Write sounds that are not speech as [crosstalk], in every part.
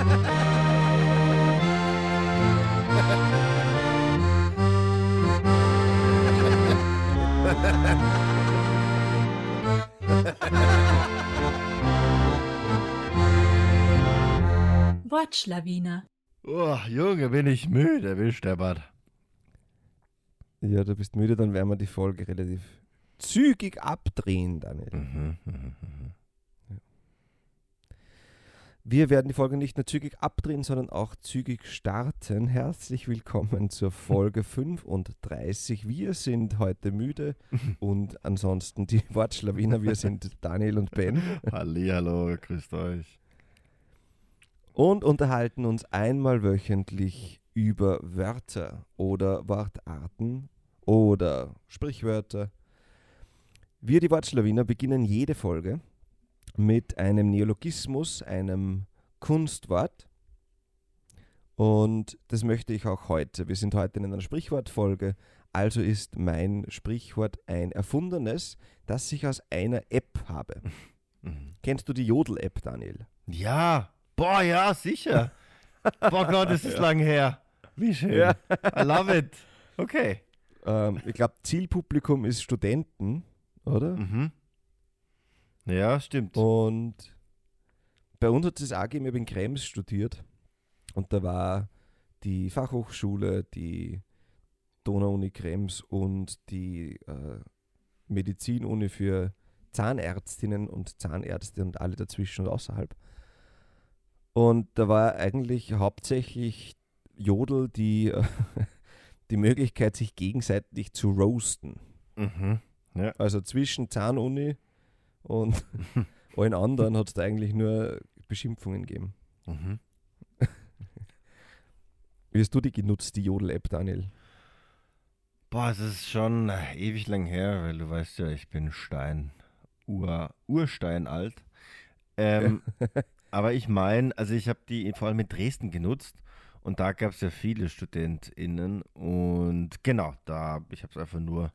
[laughs] Wortschlawiner. Oh, Junge, bin ich müde, wie Steppert. Ja, du bist müde, dann werden wir die Folge relativ zügig abdrehen, Daniel. Mhm, mhm, mhm. Wir werden die Folge nicht nur zügig abdrehen, sondern auch zügig starten. Herzlich willkommen zur Folge [laughs] 35. Wir sind heute müde [laughs] und ansonsten die Wortschlawiner, wir sind [laughs] Daniel und Ben Hallihallo, grüßt euch. und unterhalten uns einmal wöchentlich über Wörter oder Wortarten oder Sprichwörter. Wir, die Wortschlawiner, beginnen jede Folge mit einem Neologismus, einem Kunstwort. Und das möchte ich auch heute. Wir sind heute in einer Sprichwortfolge, also ist mein Sprichwort ein erfundenes, das ich aus einer App habe. Mhm. [laughs] Kennst du die Jodel-App, Daniel? Ja, boah, ja, sicher. [laughs] boah Gott, ist das lang her. Wie schön. Ja. I love it. Okay. Ähm, ich glaube, Zielpublikum ist Studenten, oder? Mhm. Ja, stimmt. Und bei uns hat es auch gegeben, ich habe in Krems studiert und da war die Fachhochschule, die Donau-Uni Krems und die äh, Medizinuni für Zahnärztinnen und Zahnärzte und alle dazwischen und außerhalb. Und da war eigentlich hauptsächlich Jodel die, äh, [laughs] die Möglichkeit, sich gegenseitig zu roasten. Mhm. Ja. Also zwischen Zahnuni und [laughs] allen anderen hat es da eigentlich nur Beschimpfungen gegeben. Mhm. [laughs] Wie hast du die genutzt, die Jodel-App, Daniel? Boah, es ist schon ewig lang her, weil du weißt ja, ich bin Stein, Ur, Urstein alt. Ähm, [laughs] aber ich meine, also ich habe die vor allem in Dresden genutzt und da gab es ja viele StudentInnen und genau, da, ich habe es einfach nur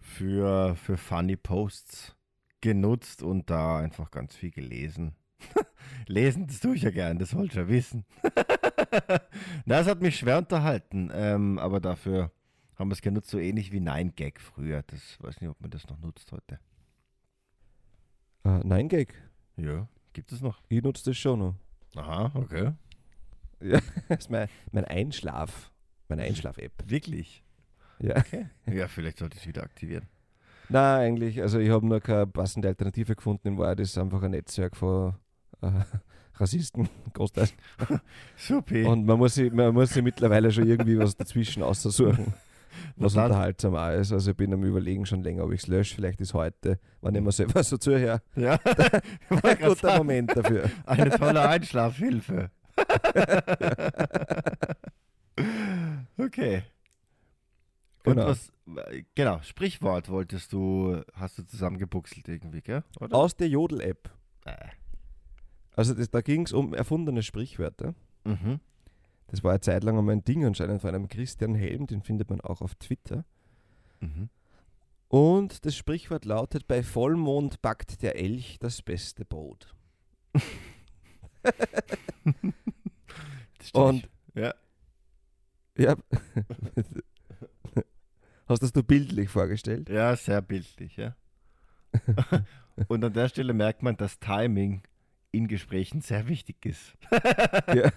für, für funny Posts genutzt und da einfach ganz viel gelesen. [laughs] Lesen, das tue ich ja gern, das wollt ihr ja wissen. [laughs] Na, es hat mich schwer unterhalten, ähm, aber dafür haben wir es genutzt, so ähnlich wie Nine Gag früher. Das weiß nicht, ob man das noch nutzt heute. Äh, nein, Gag. Ja, gibt es noch. Ich nutze das schon noch. Aha, okay. [laughs] Ja, das ist mein, mein Einschlaf, meine Einschlaf-App. Wirklich? Ja. Ja, vielleicht sollte ich es wieder aktivieren. Nein, eigentlich, also ich habe nur keine passende Alternative gefunden. In Wahrheit ist einfach ein Netzwerk von äh, [laughs] Rassisten, [laughs] großteils. [laughs] Super. Und man muss, sich, man muss sich mittlerweile schon irgendwie was dazwischen aussuchen, was dann? unterhaltsam auch ist. Also ich bin am überlegen schon länger, ob ich es lösche. Vielleicht ist heute, wenn ich mir selber so zuhöre, ja, ein guter sagen, Moment dafür. Eine tolle Einschlafhilfe. okay. Und Genau. was, genau, Sprichwort wolltest du, hast du zusammengebuchselt irgendwie, gell? Oder? Aus der Jodel-App. Äh. Also das, da ging es um erfundene Sprichwörter. Mhm. Das war eine Zeit lang einmal ein Ding anscheinend von einem Christian Helm, den findet man auch auf Twitter. Mhm. Und das Sprichwort lautet, bei Vollmond backt der Elch das beste Brot. [laughs] Das stimmt. Und ja. ja, [laughs] hast das du bildlich vorgestellt? ja, sehr bildlich, ja. [laughs] Und an der Stelle merkt man, dass Timing in Gesprächen sehr wichtig ist. Ja.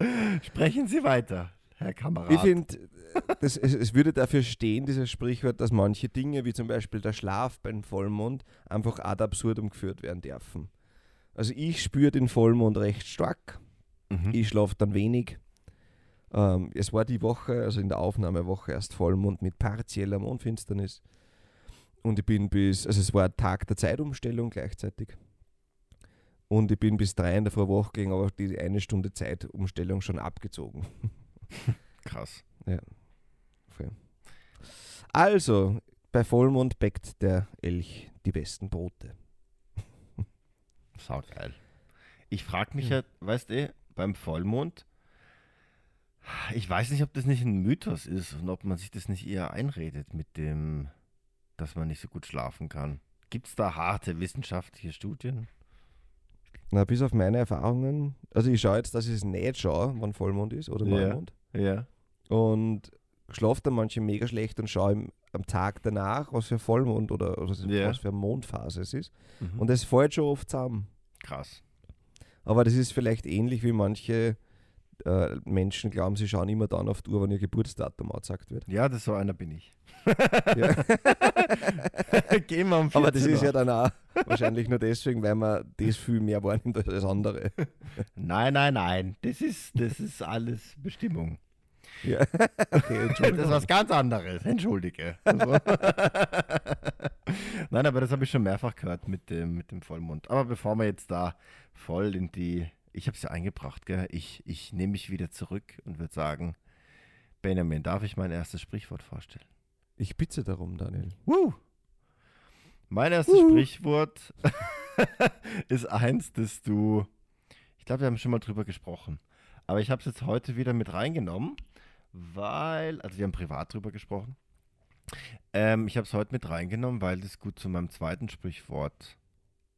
[laughs] Sprechen Sie weiter, Herr Kamerad. Ich finde, es, es würde dafür stehen, dieses Sprichwort, dass manche Dinge, wie zum Beispiel der Schlaf beim Vollmond, einfach ad absurdum geführt werden dürfen. Also ich spüre den Vollmond recht stark. Mhm. Ich schlafe dann wenig. Ähm, es war die Woche, also in der Aufnahmewoche erst Vollmond mit partieller Mondfinsternis. Und ich bin bis, also es war ein Tag der Zeitumstellung gleichzeitig. Und ich bin bis drei in der Früh wach gegangen, aber die eine Stunde Zeitumstellung schon abgezogen. [laughs] Krass. Voll. Also, bei Vollmond bäckt der Elch die besten Brote. Saugeil. Ich frage mich ja, weißt du, beim Vollmond, ich weiß nicht, ob das nicht ein Mythos ist und ob man sich das nicht eher einredet mit dem, dass man nicht so gut schlafen kann. Gibt es da harte wissenschaftliche Studien? Na, bis auf meine Erfahrungen, also ich schaue jetzt, dass ich es nicht schaue, wann Vollmond ist oder Ja. Neumond. Ja. Und schlafe dann manche mega schlecht und schaue am Tag danach, was für Vollmond oder, oder Ja. was für Mondphase es ist. Mhm. Und es fällt schon oft zusammen. Krass. Aber das ist vielleicht ähnlich wie manche äh, Menschen glauben, sie schauen immer dann auf die Uhr, wenn ihr Geburtsdatum angezeigt wird. Ja, das so einer bin ich. [laughs] Ja. [laughs] Gehen wir um Aber das 14 ist ja dann auch [laughs] wahrscheinlich nur deswegen, weil man das viel mehr wahrnimmt als das andere. Nein, nein, nein. Das ist, das ist alles Bestimmung. Ja. Okay, Das ist was ganz anderes. Entschuldige. Also. Nein, aber das habe ich schon mehrfach gehört mit dem, mit dem Vollmond. Aber bevor wir jetzt da voll in die. Ich habe es ja eingebracht, gell? Ich, ich nehme mich wieder zurück und würde sagen: Benjamin, darf ich mein erstes Sprichwort vorstellen? Ich bitte darum, Daniel. Woo! Mein erstes Wuhu. Sprichwort [laughs] ist eins, das du. Ich glaube, wir haben schon mal drüber gesprochen. Aber ich habe es jetzt heute wieder mit reingenommen, weil. Also, wir haben privat drüber gesprochen. Ähm, ich habe es heute mit reingenommen, weil das gut zu meinem zweiten Sprichwort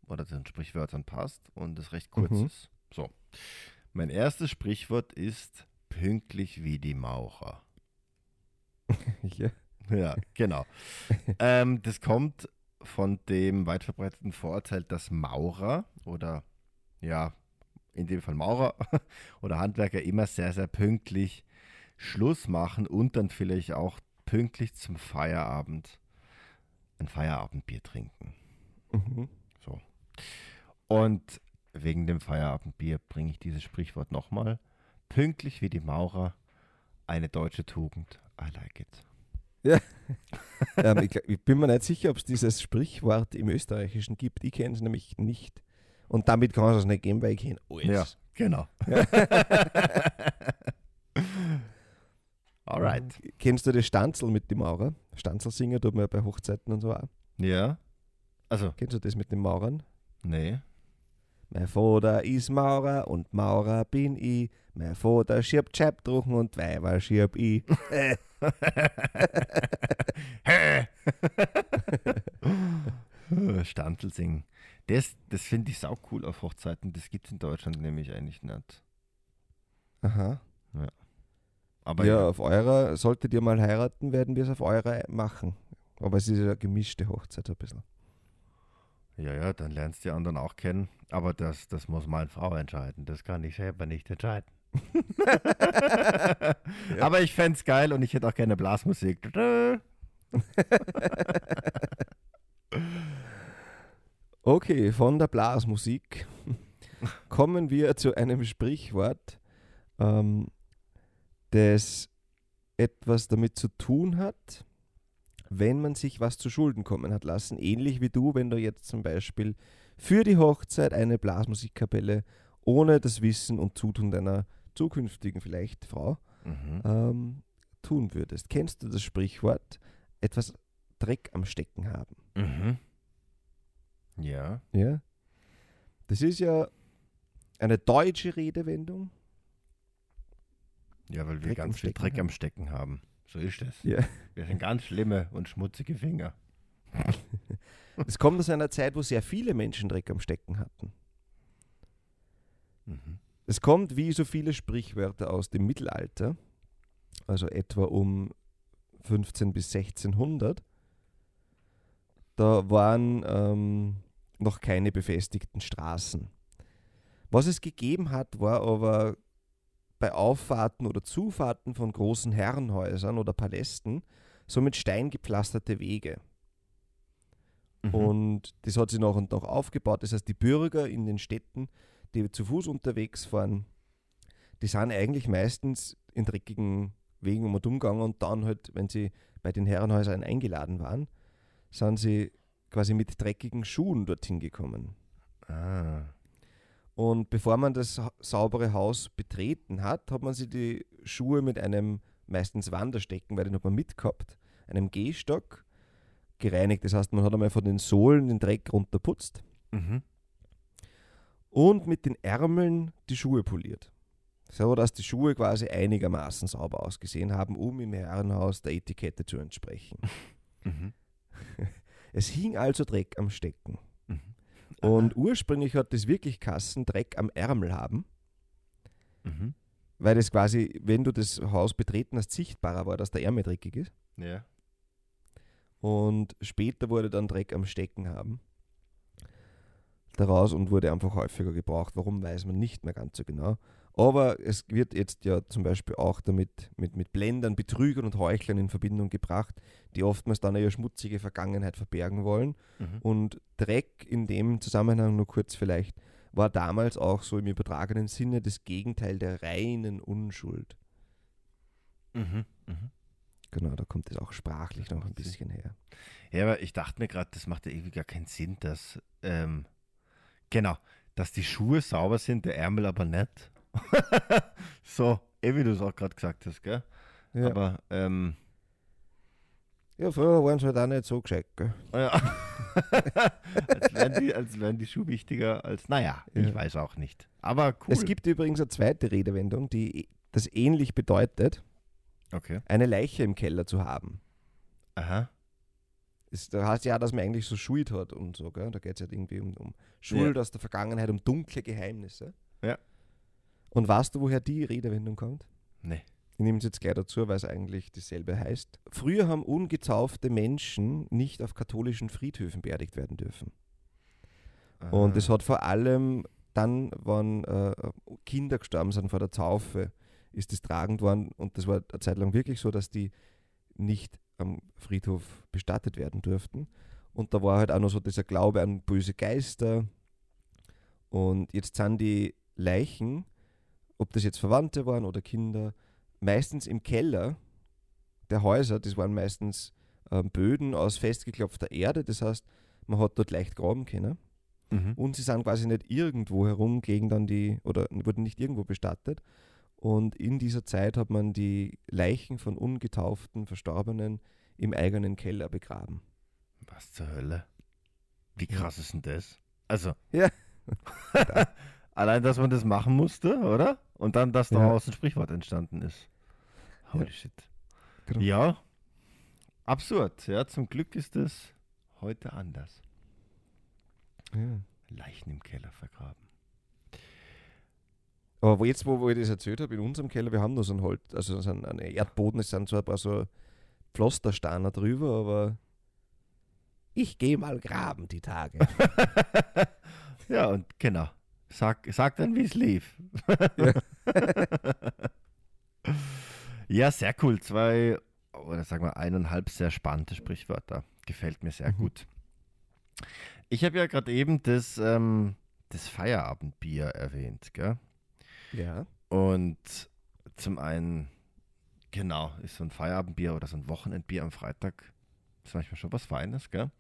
oder zu den Sprichwörtern passt und es recht kurz Mhm. ist. So. Mein erstes Sprichwort ist pünktlich wie die Maurer. [laughs] Ja. Ja, genau. [laughs] ähm, das kommt von dem weit verbreiteten Vorurteil, dass Maurer oder ja, in dem Fall Maurer [laughs] oder Handwerker immer sehr, sehr pünktlich Schluss machen und dann vielleicht auch pünktlich zum Feierabend ein Feierabendbier trinken. Mhm. So. Und wegen dem Feierabendbier bringe ich dieses Sprichwort nochmal. Pünktlich wie die Maurer, eine deutsche Tugend. I like it. [laughs] ähm, ich, ich bin mir nicht sicher, ob es dieses Sprichwort im Österreichischen gibt. Ich kenne es nämlich nicht. Und damit kann es es nicht geben, weil ich kenne alles. Ja, genau. [laughs] Alright. Kennst du das Stanzel mit dem Maurer? Stanzel singen tut man ja bei Hochzeiten und so auch. Ja. Also, Kennst du das mit den Maurern? nee. Mein Vater ist Maurer und Maurer bin ich. Mein Vater schiebt Scheibdruchen und Weiber schieb ich. [laughs] [laughs] Standel singen. Das, das finde ich sau cool auf Hochzeiten. Das gibt es in Deutschland nämlich eigentlich nicht. Aha. Aber ja, auf eurer, solltet ihr mal heiraten, werden wir es auf eurer machen. Aber es ist ja eine gemischte Hochzeit ein bisschen. Ja, ja, dann lernst du die anderen auch kennen. Aber das, das muss meine Frau entscheiden. Das kann ich selber nicht entscheiden. [laughs] Aber ich fände es geil und ich hätte auch gerne Blasmusik. [laughs] Okay, von der Blasmusik [laughs] kommen wir zu einem Sprichwort, ähm, das etwas damit zu tun hat, wenn man sich was zu Schulden kommen hat lassen. Ähnlich wie du, wenn du jetzt zum Beispiel für die Hochzeit eine Blasmusikkapelle ohne das Wissen und Zutun deiner zukünftigen vielleicht Frau Mhm. ähm, tun würdest. Kennst du das Sprichwort, etwas Dreck am Stecken haben? Mhm. Ja. Ja. Das ist ja eine deutsche Redewendung. Ja, weil wir Dreck ganz viel Dreck haben. am Stecken haben. So ist es. Ja. Wir sind ganz schlimme und schmutzige Finger. [laughs] Es kommt aus einer Zeit, wo sehr viele Menschen Dreck am Stecken hatten. Mhm. Es kommt wie so viele Sprichwörter aus dem Mittelalter, also etwa um 15 bis 1600. Da waren ähm, noch keine befestigten Straßen. Was es gegeben hat, war aber bei Auffahrten oder Zufahrten von großen Herrenhäusern oder Palästen so mit Stein gepflasterte Wege. Mhm. Und das hat sich nach und nach aufgebaut. Das heißt, die Bürger in den Städten, die zu Fuß unterwegs waren, die sind eigentlich meistens in dreckigen Wegen um und umgegangen und dann halt, wenn sie bei den Herrenhäusern eingeladen waren, sind sie quasi mit dreckigen Schuhen dorthin gekommen. ah. Und bevor man das saubere Haus betreten hat, hat man sich die Schuhe mit einem meistens Wanderstecken, weil den hat man mitgehabt, einem Gehstock gereinigt. Das heißt, man hat einmal von den Sohlen den Dreck runterputzt Mhm. und mit den Ärmeln die Schuhe poliert. So dass die Schuhe quasi einigermaßen sauber ausgesehen haben, um im Herrenhaus der Etikette zu entsprechen. [laughs] Mhm. [laughs] Es hing also Dreck am Stecken. Und ursprünglich hat das wirklich Kassen Dreck am Ärmel haben, Mhm. weil das quasi, wenn du das Haus betreten hast, sichtbarer war, dass der Ärmel dreckig ist. Ja. Und später wurde dann Dreck am Stecken haben. Daraus und wurde einfach häufiger gebraucht. Warum weiß man nicht mehr ganz so genau. Aber es wird jetzt ja zum Beispiel auch damit mit, mit Blendern, Betrügern und Heuchlern in Verbindung gebracht, die oftmals dann ihre schmutzige Vergangenheit verbergen wollen. Mhm. Und Dreck in dem Zusammenhang nur kurz vielleicht war damals auch so im übertragenen Sinne das Gegenteil der reinen Unschuld. Mhm. Mhm. Genau, da kommt es auch sprachlich noch ein bisschen her. Ja, aber ich dachte mir gerade, das macht ja irgendwie gar keinen Sinn, dass, ähm, genau, dass die Schuhe sauber sind, der Ärmel aber nicht. [laughs] so, eh wie du es auch gerade gesagt hast, gell? Ja, Aber, ähm, ja früher waren sie halt auch nicht so gescheit. Gell? [laughs] ja. als, wären die, als wären die Schuhe wichtiger als, naja, ich Ja. weiß auch nicht. Aber cool. Es gibt übrigens eine zweite Redewendung, die das ähnlich bedeutet, Okay. eine Leiche im Keller zu haben. Aha. Ist, da heißt ja, dass man eigentlich so Schuld hat und so, gell? Da geht es halt irgendwie um, um Schuld aus der Vergangenheit, um dunkle Geheimnisse. Ja. Und weißt du, woher die Redewendung kommt? Nee. Ich nehme es jetzt gleich dazu, weil es eigentlich dasselbe heißt. Früher haben ungetaufte Menschen nicht auf katholischen Friedhöfen beerdigt werden dürfen. Und Aha. es hat vor allem dann, wenn äh, Kinder gestorben sind vor der Taufe, ist es tragend worden. Und das war eine Zeit lang wirklich so, dass die nicht am Friedhof bestattet werden durften. Und da war halt auch noch so dieser Glaube an böse Geister. Und jetzt sind die Leichen, ob das jetzt Verwandte waren oder Kinder, meistens im Keller der Häuser. Das waren meistens ähm, Böden aus festgeklopfter Erde. Das heißt, man hat dort leicht graben können. Mhm. Und sie sind quasi nicht irgendwo herum gegen dann die, oder wurden nicht irgendwo bestattet. Und in dieser Zeit hat man die Leichen von ungetauften Verstorbenen im eigenen Keller begraben. Was zur Hölle? Wie krass ist denn das? Also. Ja. [laughs] Allein, dass man das machen musste, oder? Und dann, dass Ja. daraus ein Sprichwort entstanden ist. Holy Ja. shit. Genau. Ja. Absurd. Ja, zum Glück ist es heute anders. Ja. Leichen im Keller vergraben. Aber wo jetzt, wo, wo ich das erzählt habe, in unserem Keller, wir haben nur so ein Holz, also so ein, ein Erdboden, es sind so ein paar so Pflastersteine drüber, aber ich gehe mal graben die Tage. [laughs] ja, und genau. Sag, sag dann, wie es lief. Ja. [laughs] ja, sehr cool. Zwei, oder sagen wir eineinhalb sehr spannende Sprichwörter. Gefällt mir sehr Mhm. gut. Ich habe ja gerade eben das, ähm, das Feierabendbier erwähnt, gell? ja. Und zum einen, genau, ist so ein Feierabendbier oder so ein Wochenendbier am Freitag, ist manchmal schon was Feines, gell?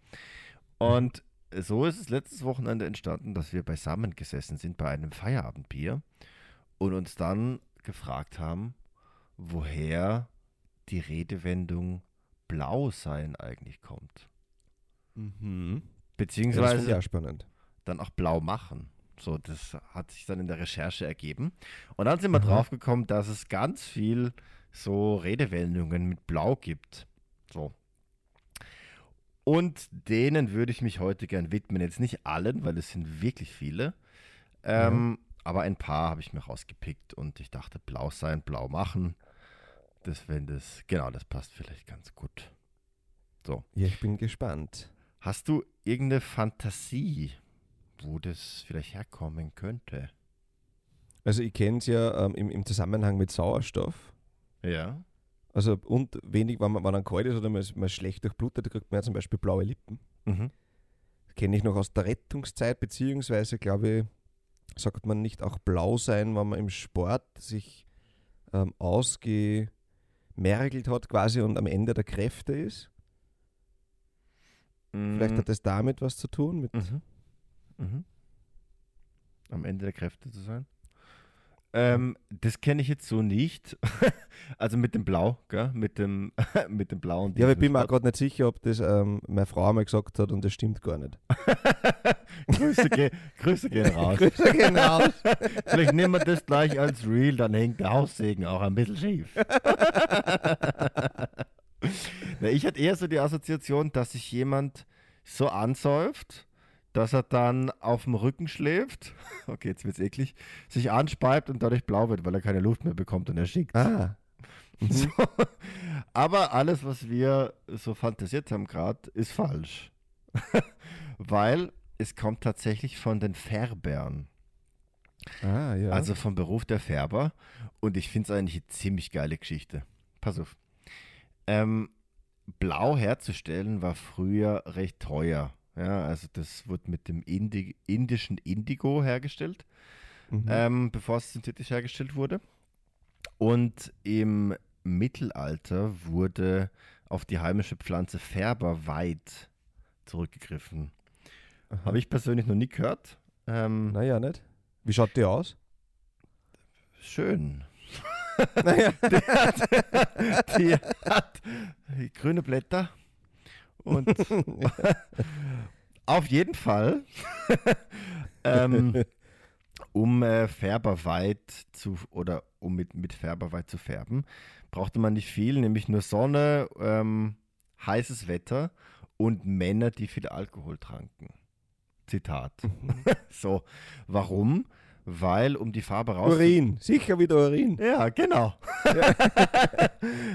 Und so ist es letztes Wochenende entstanden, dass wir beisammen gesessen sind bei einem Feierabendbier und uns dann gefragt haben, woher die Redewendung blau sein eigentlich kommt. Mhm. Ja, das Beziehungsweise auch spannend. dann auch blau machen. So, das hat sich dann in der Recherche ergeben. Und dann sind wir Mhm. draufgekommen, dass es ganz viel so Redewendungen mit blau gibt. So. Und denen würde ich mich heute gern widmen. Jetzt nicht allen, weil es sind wirklich viele. Ähm, Aber ein paar habe ich mir rausgepickt und ich dachte, blau sein, blau machen. Das, wenn das, genau, das passt vielleicht ganz gut. Ja, ich bin gespannt. Hast du irgendeine Fantasie, wo das vielleicht herkommen könnte? Also ich kenne es ja ähm, im, im Zusammenhang mit Sauerstoff. Ja. Also und wenig, wenn man, wenn man kalt ist oder man ist, man ist schlecht durchblutet, kriegt man ja zum Beispiel blaue Lippen. Mhm. Kenne ich noch aus der Rettungszeit, beziehungsweise glaube ich, sagt man nicht auch blau sein, wenn man im Sport sich ähm, ausgemergelt hat quasi und am Ende der Kräfte ist. Vielleicht hat das damit was zu tun. Mit, Mhm. Mhm. Am Ende der Kräfte zu sein. Ähm, das kenne ich jetzt so nicht. [laughs] also mit dem Blau, gell? Mit dem, [laughs] mit dem blauen. Ja, aber ich bin mir auch gerade nicht sicher, ob das ähm, meine Frau mal gesagt hat und das stimmt gar nicht. [laughs] Grüße, ge Grüße gehen raus. Grüße gehen raus. Vielleicht nehmen wir das gleich als Real, dann hängt der Haussegen auch ein bisschen schief. Na, ich hatte eher so die Assoziation, dass sich jemand so ansäuft, dass er dann auf dem Rücken schläft, [laughs] okay, jetzt wird's eklig, sich anspeibt und dadurch blau wird, weil er keine Luft mehr bekommt und erstickt. Ah. [laughs] Mhm. So. Aber alles, was wir so fantasiert haben gerade, ist falsch. [laughs] weil es kommt tatsächlich von den Färbern. Ah, ja. Also vom Beruf der Färber. Und ich finde es eigentlich eine ziemlich geile Geschichte. Pass auf. Ähm, Blau herzustellen war früher recht teuer. Ja, also das wurde mit dem Indi indischen Indigo hergestellt, Mhm. ähm, bevor es synthetisch hergestellt wurde. Und im Mittelalter wurde auf die heimische Pflanze Färberweid zurückgegriffen. Habe ich persönlich noch nie gehört. Ähm, Naja, nicht? Wie schaut die aus? schön. [laughs] naja. [laughs] Die hat grüne Blätter und [laughs] auf jeden Fall, [laughs] ähm, um äh, Färberweit zu oder um mit, mit Färberweit zu färben, brauchte man nicht viel, nämlich nur Sonne, ähm, heißes Wetter und Männer, die viel Alkohol tranken. Zitat. [laughs] so, warum? Weil um die Farbe raus Urin, sicher wieder Urin. ja, genau.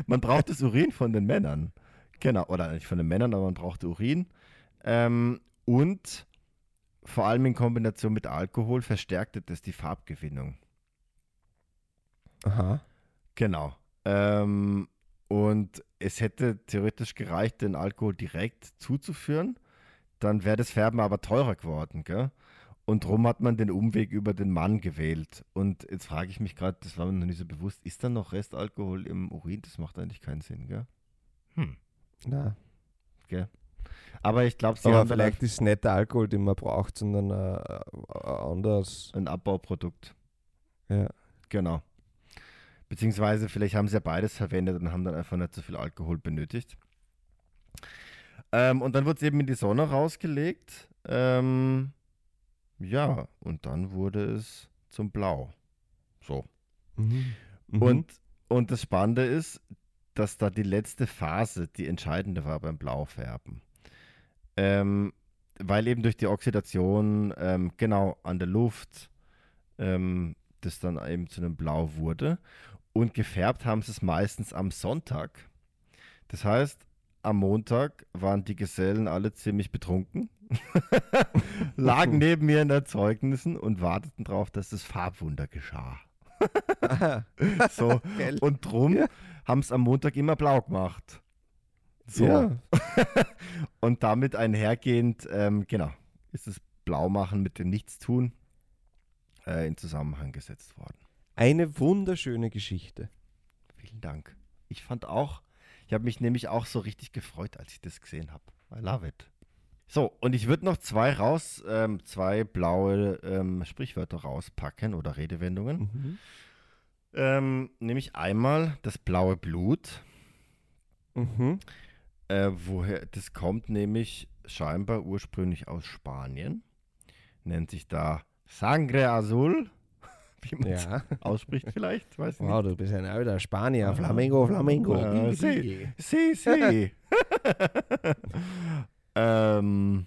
man braucht das Urin von den Männern. Genau, oder nicht von den Männern, aber man braucht Urin. Ähm, und vor allem in Kombination mit Alkohol verstärkte das die Farbgewinnung. Aha. Genau. Ähm, und es hätte theoretisch gereicht, den Alkohol direkt zuzuführen. Dann wäre das Färben aber teurer geworden, gell? Und drum hat man den Umweg über den Mann gewählt. Und jetzt frage ich mich gerade, das war mir noch nicht so bewusst, ist da noch Restalkohol im Urin? Das macht eigentlich keinen Sinn, gell? Hm, Na, gell? Aber ich glaube, sie aber haben vielleicht ist es nicht der Alkohol, den man braucht, sondern äh, äh, anders. ein Abbauprodukt. Ja. Genau. Beziehungsweise vielleicht haben sie ja beides verwendet und haben dann einfach nicht so viel Alkohol benötigt. Ähm, und dann wurde es eben in die Sonne rausgelegt. Ähm, ja, und dann wurde es zum Blau. So. Mhm. Mhm. Und, und das Spannende ist, dass da die letzte Phase die entscheidende war beim Blaufärben. Ähm, weil eben durch die Oxidation ähm, genau an der Luft ähm, das dann eben zu einem Blau wurde. Und gefärbt haben sie es meistens am Sonntag. Das heißt, am Montag waren die Gesellen alle ziemlich betrunken, [laughs] lagen [laughs] neben mir in Erzeugnissen und warteten darauf, dass das Farbwunder geschah. [laughs] So. Geil. Und drum Ja. haben es am Montag immer blau gemacht. So. Ja. [laughs] Und damit einhergehend, ähm, genau, ist das Blaumachen mit dem Nichtstun äh, in Zusammenhang gesetzt worden. Eine wunderschöne Geschichte. Vielen Dank. Ich fand auch, ich habe mich nämlich auch so richtig gefreut, als ich das gesehen habe. I love it. So, und ich würde noch zwei raus, ähm, zwei blaue ähm, Sprichwörter rauspacken oder Redewendungen. Mhm. Ähm, nämlich einmal das blaue Blut. Mhm. Äh, woher das kommt nämlich scheinbar ursprünglich aus Spanien. Nennt sich da Sangre Azul. [laughs] Wie man es Ja. [laughs] ausspricht vielleicht, weiß ich nicht. Wow, du bist ein alter Spanier. Flamengo, Flamengo. Ja, sí. Sí, sí. Ähm,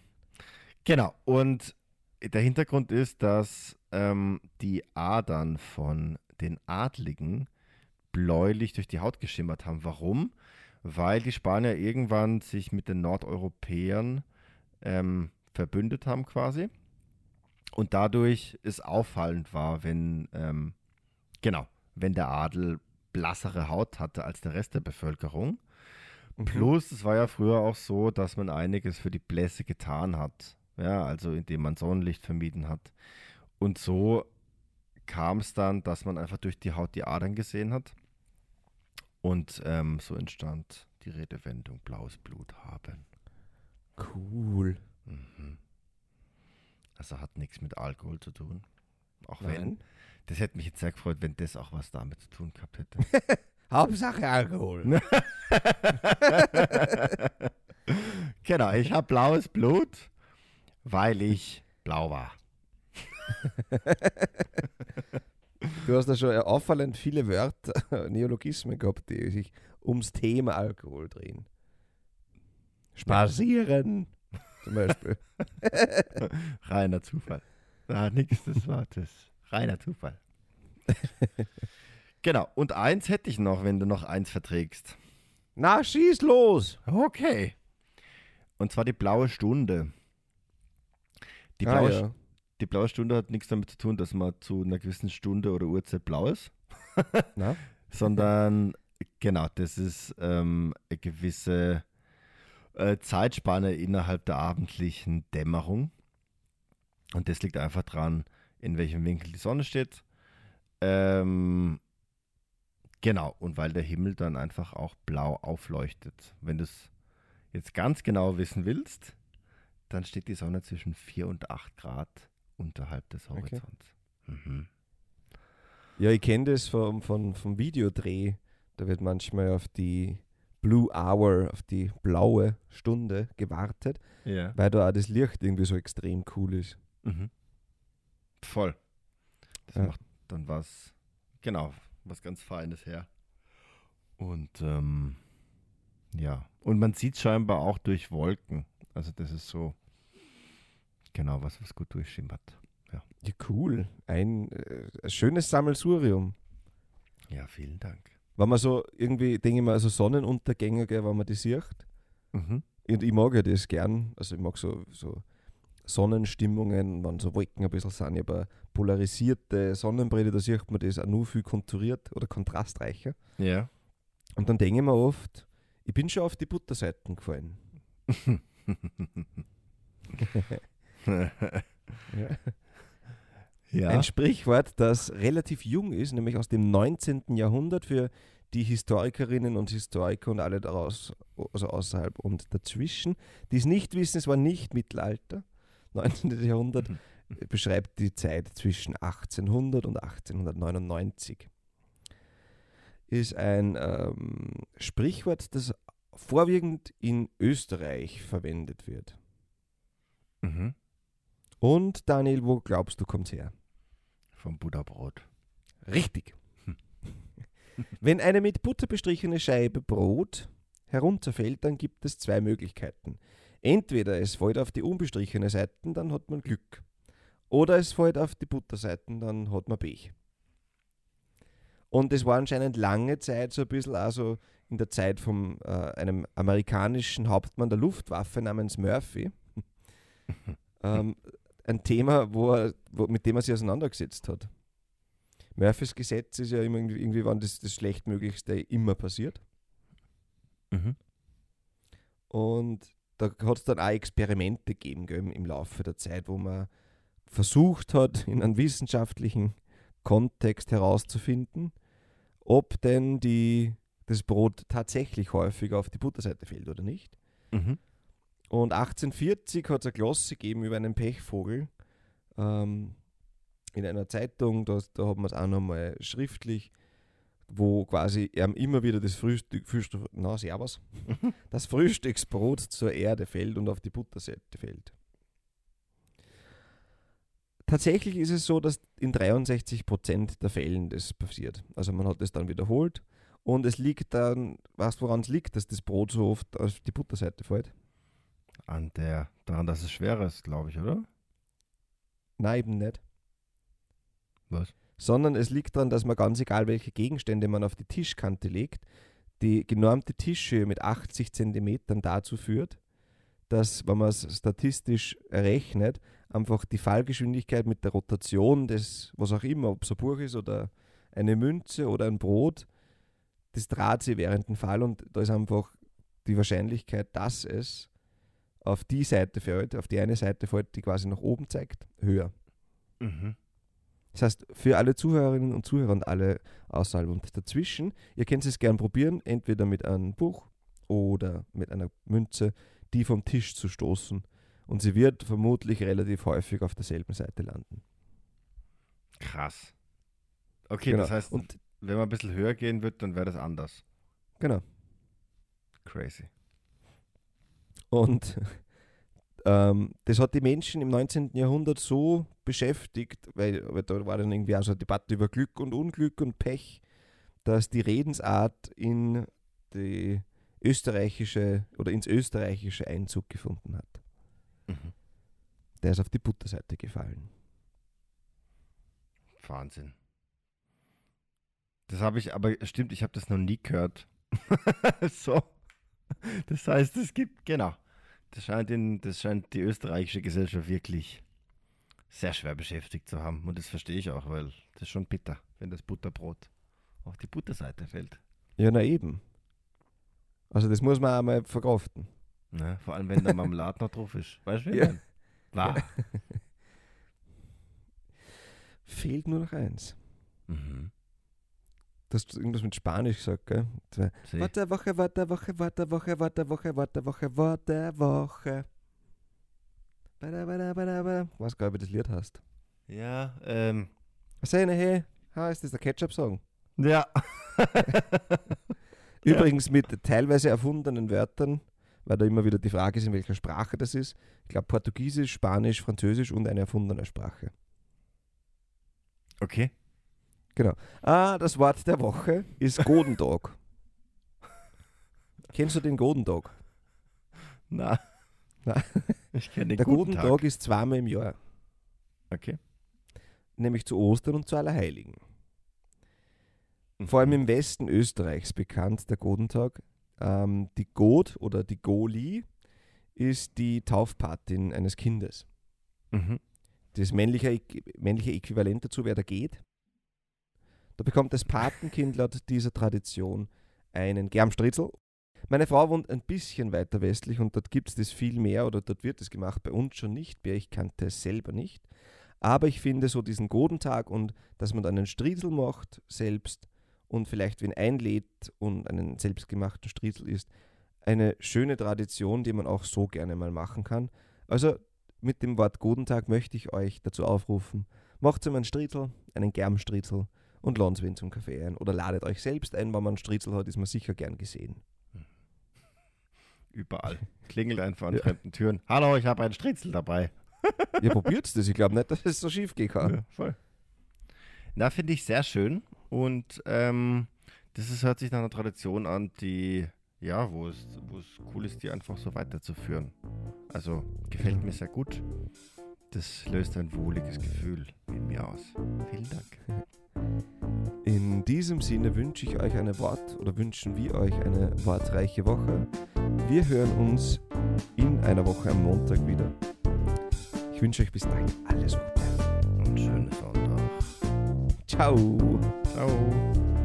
genau. Und der Hintergrund ist, dass ähm, die Adern von den Adligen bläulich durch die Haut geschimmert haben. Warum? Weil die Spanier irgendwann sich mit den Nordeuropäern ähm, verbündet haben quasi. Und dadurch es auffallend war, wenn, ähm, genau, wenn der Adel blassere Haut hatte als der Rest der Bevölkerung. Mhm. Plus, es war ja früher auch so, dass man einiges für die Blässe getan hat. Ja, also indem man Sonnenlicht vermieden hat. Und so kam es dann, dass man einfach durch die Haut die Adern gesehen hat. Und ähm, so entstand die Redewendung blaues Blut haben. Cool. Mhm. Also hat nichts mit Alkohol zu tun. Auch wenn, Nein. das hätte mich jetzt sehr gefreut, wenn das auch was damit zu tun gehabt hätte. [laughs] Hauptsache Alkohol. [laughs] genau, ich habe blaues Blut, weil ich blau war. Du hast da schon auffallend viele Wörter, [laughs] Neologismen gehabt, die sich ums Thema Alkohol drehen. Spazieren. zum Beispiel. [laughs] reiner Zufall. Ah, nix, das war das. Reiner Zufall. Genau, und eins hätte ich noch, wenn du noch eins verträgst. Na, schieß los! Okay. Und zwar die blaue Stunde. Die Ah, blaue, ja. die blaue Stunde hat nichts damit zu tun, dass man zu einer gewissen Stunde oder Uhrzeit blau ist, [laughs] sondern genau, das ist ähm, eine gewisse äh, Zeitspanne innerhalb der abendlichen Dämmerung. Und das liegt einfach dran, in welchem Winkel die Sonne steht. Ähm, genau, und weil der Himmel dann einfach auch blau aufleuchtet. Wenn du es jetzt ganz genau wissen willst, dann steht die Sonne zwischen 4 und 8 Grad unterhalb des Okay. Horizonts. Mhm. Ja, ich kenne das vom, vom, vom Videodreh. Da wird manchmal auf die Blue Hour, auf die blaue Stunde gewartet, Ja. weil da auch das Licht irgendwie so extrem cool ist. Mhm. Voll. Das Ja. macht dann was, genau, was ganz Feines her. Und ähm, ja, und man sieht scheinbar auch durch Wolken. Also das ist so, genau, was was gut durchschimmert. Ja, cool. Ein, äh, schönes Sammelsurium. Ja, vielen Dank. Wenn man so irgendwie, denke ich mal, so Sonnenuntergänge, gell, wenn man die sieht. Mhm. Und ich mag ja das gern. Also ich mag so, so Sonnenstimmungen, wenn so Wolken ein bisschen sind. Ich habe eine polarisierte Sonnenbrille, da sieht man das auch nur viel konturiert oder kontrastreicher. Ja. Und dann denke ich mir oft, ich bin schon auf die Butterseiten gefallen. [laughs] ja. Ein Sprichwort, das relativ jung ist, nämlich aus dem 19. Jahrhundert für die Historikerinnen und Historiker und alle daraus, also außerhalb und dazwischen, die es nicht wissen, es war nicht Mittelalter. 19. [laughs] Jahrhundert Mhm. beschreibt die Zeit zwischen 1800 und 1899. Ist ein ähm, Sprichwort, das vorwiegend in Österreich verwendet wird. mhm. Und Daniel, wo glaubst du, kommt's her? Vom Butterbrot. Richtig. [laughs] Wenn eine mit Butter bestrichene Scheibe Brot herunterfällt, dann gibt es zwei Möglichkeiten. Entweder es fällt auf die unbestrichene Seite, dann hat man Glück. Oder es fällt auf die Butterseiten, dann hat man Pech. Und es war anscheinend lange Zeit so ein bisschen also in der Zeit von äh, einem amerikanischen Hauptmann der Luftwaffe namens Murphy. [laughs] ähm, ein Thema, wo er, wo, mit dem er sich auseinandergesetzt hat. Murphys Gesetz ist ja immer irgendwie, irgendwie wann das, das Schlechtmöglichste immer passiert. Mhm. Und da hat es dann auch Experimente gegeben gell, im Laufe der Zeit, wo man versucht hat, in einem wissenschaftlichen Kontext herauszufinden, ob denn die, das Brot tatsächlich häufiger auf die Butterseite fällt oder nicht. Mhm. Und 1840 hat es eine Glosse gegeben über einen Pechvogel ähm, in einer Zeitung, da, da hat man es auch nochmal schriftlich, wo quasi ihm immer wieder das Frühstück, Frühstück na, servus, [laughs] das Frühstücksbrot zur Erde fällt und auf die Butterseite fällt. Tatsächlich ist es so, dass in 63% der Fällen das passiert. Also man hat es dann wiederholt und es liegt dann, weißt du, woran es liegt, dass das Brot so oft auf die Butterseite fällt? An der, daran, dass es schwerer ist, glaube ich, oder? Nein, eben nicht. Was? Sondern es liegt daran, dass man ganz egal, welche Gegenstände man auf die Tischkante legt, die genormte Tischhöhe mit 80 cm dazu führt, dass, wenn man es statistisch errechnet, einfach die Fallgeschwindigkeit mit der Rotation des, was auch immer, ob es ein Buch ist oder eine Münze oder ein Brot, das dreht sich während dem Fall und da ist einfach die Wahrscheinlichkeit, dass es auf die Seite fällt, auf die eine Seite fällt, die quasi nach oben zeigt, höher. Mhm. Das heißt, für alle Zuhörerinnen und Zuhörer und alle außerhalb und dazwischen, ihr könnt es gern probieren, entweder mit einem Buch oder mit einer Münze, die vom Tisch zu stoßen. Und sie wird vermutlich relativ häufig auf derselben Seite landen. Krass. Okay, Genau. das heißt, Und wenn man ein bisschen höher gehen wird, dann wäre das anders. genau. Crazy. Und ähm, das hat die Menschen im 19. Jahrhundert so beschäftigt, weil, weil da war dann irgendwie auch so eine Debatte über Glück und Unglück und Pech, dass die Redensart in die österreichische oder ins österreichische Einzug gefunden hat. der ist auf die Butterseite gefallen. Wahnsinn. Das habe ich, aber stimmt, ich habe das noch nie gehört. [laughs] so. Das heißt, es gibt, genau. Das scheint, in, das scheint die österreichische Gesellschaft wirklich sehr schwer beschäftigt zu haben. Und das verstehe ich auch, weil das ist schon bitter, wenn das Butterbrot auf die Butterseite fällt. Ja, na eben. Also das muss man einmal verkraften. Ja, vor allem, wenn da [laughs] Marmelade noch drauf ist. Weißt du, wie Ja. War. [laughs] Fehlt nur noch eins. Mhm. Du hast irgendwas mit Spanisch gesagt, gell? Warte Woche, warte Woche, warte Woche, warte Woche, warte Woche, warte Woche. Weiß gar nicht, wie das Lied heißt. Ja, ähm. Sehne, hey. Ha, ist das der Ketchup-Song? Ja. [laughs] Übrigens mit teilweise erfundenen Wörtern, weil da immer wieder die Frage ist, in welcher Sprache das ist. Ich glaube Portugiesisch, Spanisch, Französisch und eine erfundene Sprache. Okay. Ah, das Wort der Woche ist Godendog. [laughs] Kennst du den Godendog? Na. Na. Ich kenne den Der Godendog Tag. ist zweimal im Jahr, Okay. nämlich zu Ostern und zu Allerheiligen. Vor allem im Westen Österreichs bekannt, der Godentag. Ähm, die God oder die Goli ist die Taufpatin eines Kindes. Mhm. Das männliche, männliche Äquivalent dazu wäre der Geht. Da bekommt das Patenkind laut dieser Tradition einen Germstritzel. Meine Frau wohnt ein bisschen weiter westlich und dort gibt es das viel mehr oder dort wird es gemacht, bei uns schon nicht mehr. Ich kannte es selber nicht. Aber ich finde so diesen Godentag und dass man dann einen Striezel macht selbst und vielleicht wen einlädt und einen selbstgemachten Striezel isst, eine schöne Tradition, die man auch so gerne mal machen kann. Also mit dem Wort Godentag möchte ich euch dazu aufrufen, macht ihm einen Striezel, einen Germstriezel und ladet wen zum Kaffee ein. Oder ladet euch selbst ein, wenn man einen Striezel hat, ist man sicher gern gesehen. Überall. Klingelt einfach an Ja. fremden Türen. Hallo, ich habe einen Stritzel dabei. [laughs] Ihr probiert's das, ich glaube nicht, dass es so schief gehen kann. Ja, voll. Na, finde ich sehr schön. Und ähm, das ist, hört sich nach einer Tradition an, die, ja, wo es, wo es cool ist, die einfach so weiterzuführen. Also gefällt mir sehr gut. Das löst ein wohliges Gefühl in mir aus. Vielen Dank. [laughs] In diesem Sinne wünsche ich euch eine Wort oder wünschen wir euch eine wortreiche Woche. Wir hören uns in einer Woche am Montag wieder. Ich wünsche euch bis dahin alles Gute. Und schönen Sonntag. Ciao. Ciao.